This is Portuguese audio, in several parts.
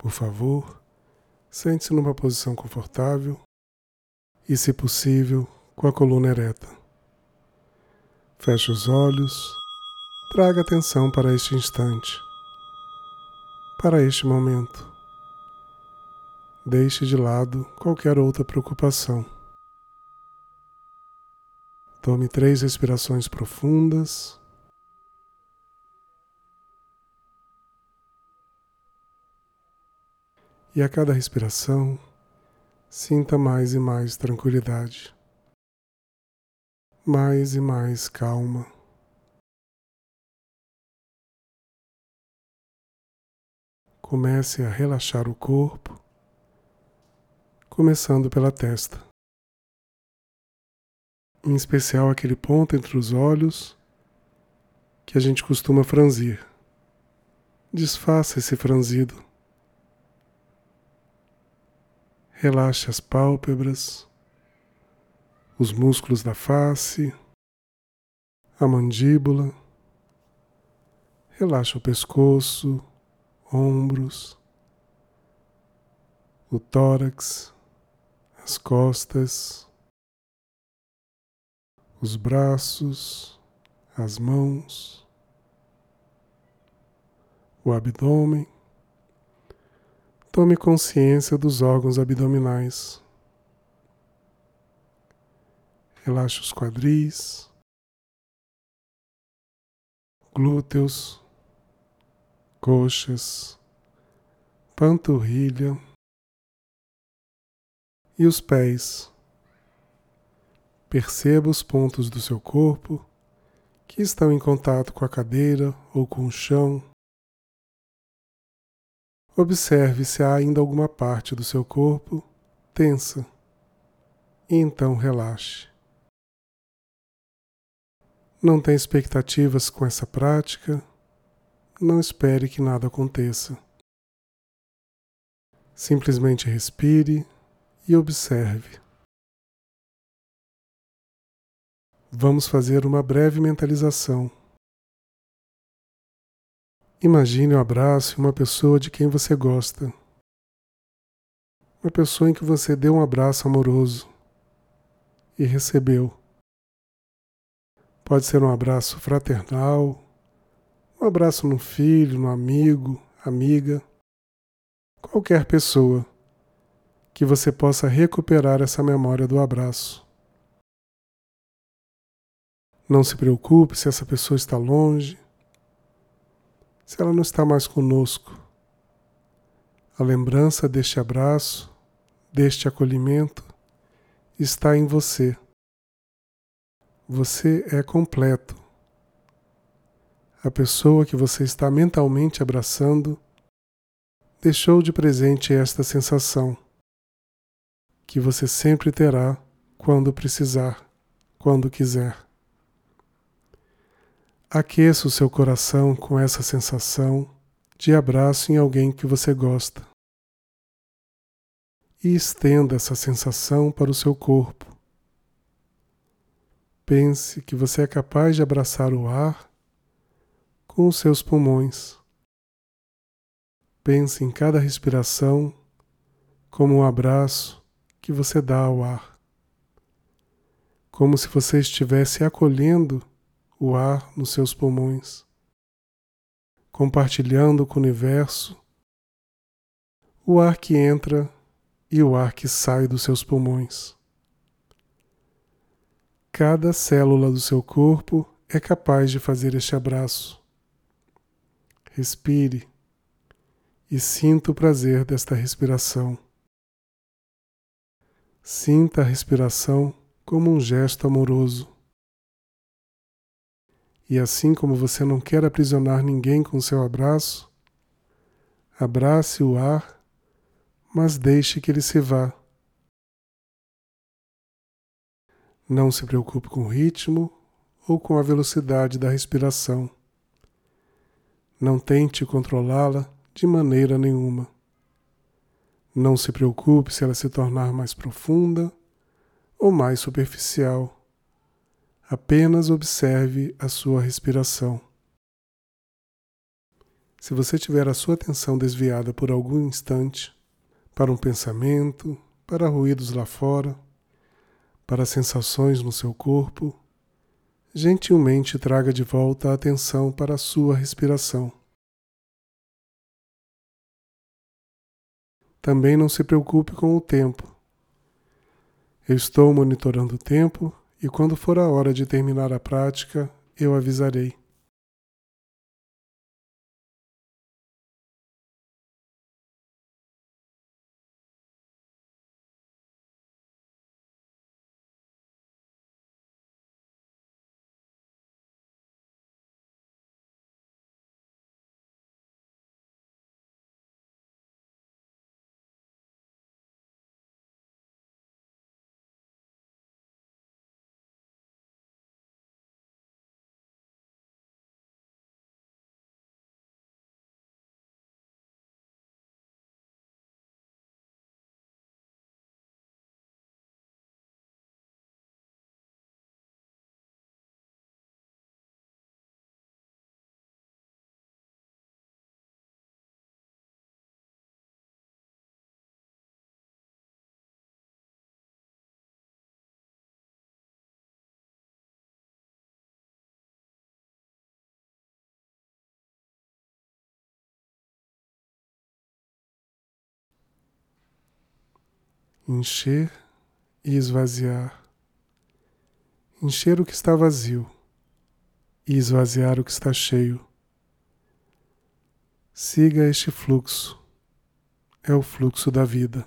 Por favor, sente-se numa posição confortável e, se possível, com a coluna ereta. Feche os olhos, traga atenção para este instante, para este momento. Deixe de lado qualquer outra preocupação. Tome três respirações profundas. E a cada respiração, sinta mais e mais tranquilidade, mais e mais calma. Comece a relaxar o corpo, começando pela testa, em especial aquele ponto entre os olhos que a gente costuma franzir. Desfaça esse franzido. Relaxe as pálpebras, os músculos da face, a mandíbula. Relaxe o pescoço, ombros, o tórax, as costas, os braços, as mãos, o abdômen. Tome consciência dos órgãos abdominais. Relaxe os quadris, glúteos, coxas, panturrilha. E os pés. Perceba os pontos do seu corpo que estão em contato com a cadeira ou com o chão Observe se há ainda alguma parte do seu corpo tensa e então relaxe. Não tenha expectativas com essa prática, não espere que nada aconteça. Simplesmente respire e observe. Vamos fazer uma breve mentalização. Imagine o um abraço de uma pessoa de quem você gosta. Uma pessoa em que você deu um abraço amoroso e recebeu. Pode ser um abraço fraternal, um abraço no filho, no amigo, amiga, qualquer pessoa que você possa recuperar essa memória do abraço. Não se preocupe se essa pessoa está longe se ela não está mais conosco. A lembrança deste abraço, deste acolhimento, está em você. Você é completo. A pessoa que você está mentalmente abraçando deixou de presente esta sensação, que você sempre terá quando precisar, quando quiser. Aqueça o seu coração com essa sensação de abraço em alguém que você gosta. E estenda essa sensação para o seu corpo. Pense que você é capaz de abraçar o ar com os seus pulmões. Pense em cada respiração como um abraço que você dá ao ar. Como se você estivesse acolhendo o ar nos seus pulmões, compartilhando com o universo o ar que entra e o ar que sai dos seus pulmões. Cada célula do seu corpo é capaz de fazer este abraço. Respire e sinta o prazer desta respiração. Sinta a respiração como um gesto amoroso. E assim como você não quer aprisionar ninguém com seu abraço, abrace o ar, mas deixe que ele se vá. Não se preocupe com o ritmo ou com a velocidade da respiração. Não tente controlá-la de maneira nenhuma. Não se preocupe se ela se tornar mais profunda ou mais superficial. Apenas observe a sua respiração. Se você tiver a sua atenção desviada por algum instante para um pensamento, para ruídos lá fora, para sensações no seu corpo, gentilmente traga de volta a atenção para a sua respiração. Também não se preocupe com o tempo. Eu estou monitorando o tempo e quando for a hora de terminar a prática, eu avisarei. Encher e esvaziar. Encher o que está vazio e esvaziar o que está cheio. Siga este fluxo. É o fluxo da vida.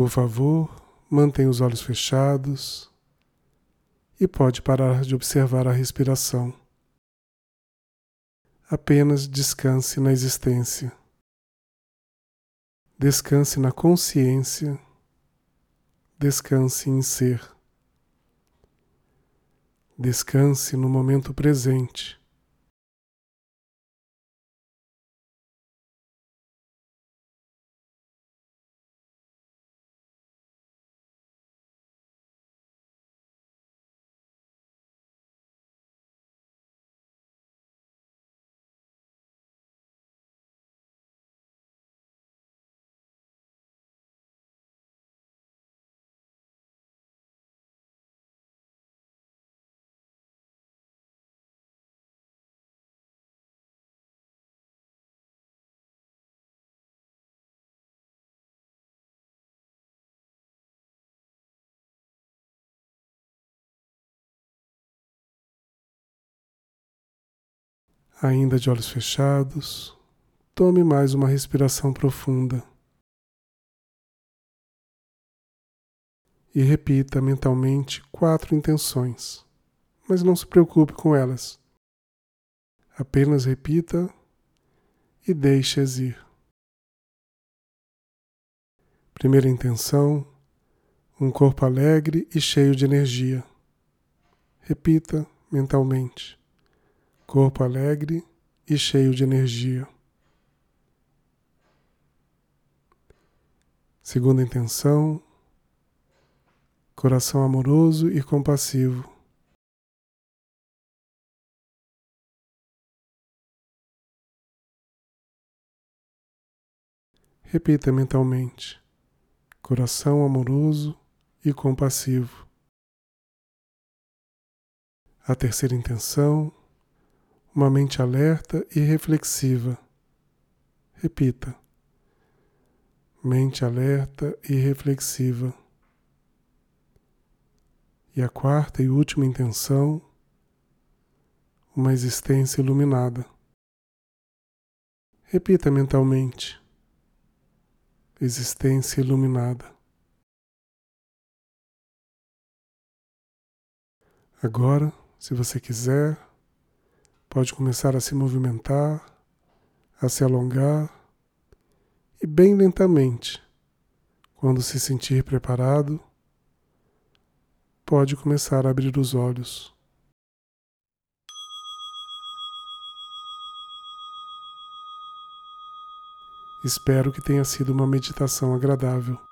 Por favor, mantenha os olhos fechados e pode parar de observar a respiração. Apenas descanse na existência. Descanse na consciência. Descanse em ser. Descanse no momento presente. Ainda de olhos fechados, tome mais uma respiração profunda. E repita mentalmente quatro intenções, mas não se preocupe com elas. Apenas repita e deixe-as ir. Primeira intenção: um corpo alegre e cheio de energia. Repita mentalmente: corpo alegre e cheio de energia. Segunda intenção: coração amoroso e compassivo. Repita mentalmente: coração amoroso e compassivo. A terceira intenção, uma mente alerta e reflexiva. Repita. Mente alerta e reflexiva. E a quarta e última intenção, uma existência iluminada. Repita mentalmente existência iluminada. Agora, se você quiser, pode começar a se movimentar, a se alongar e bem lentamente, quando se sentir preparado, pode começar a abrir os olhos. Espero que tenha sido uma meditação agradável.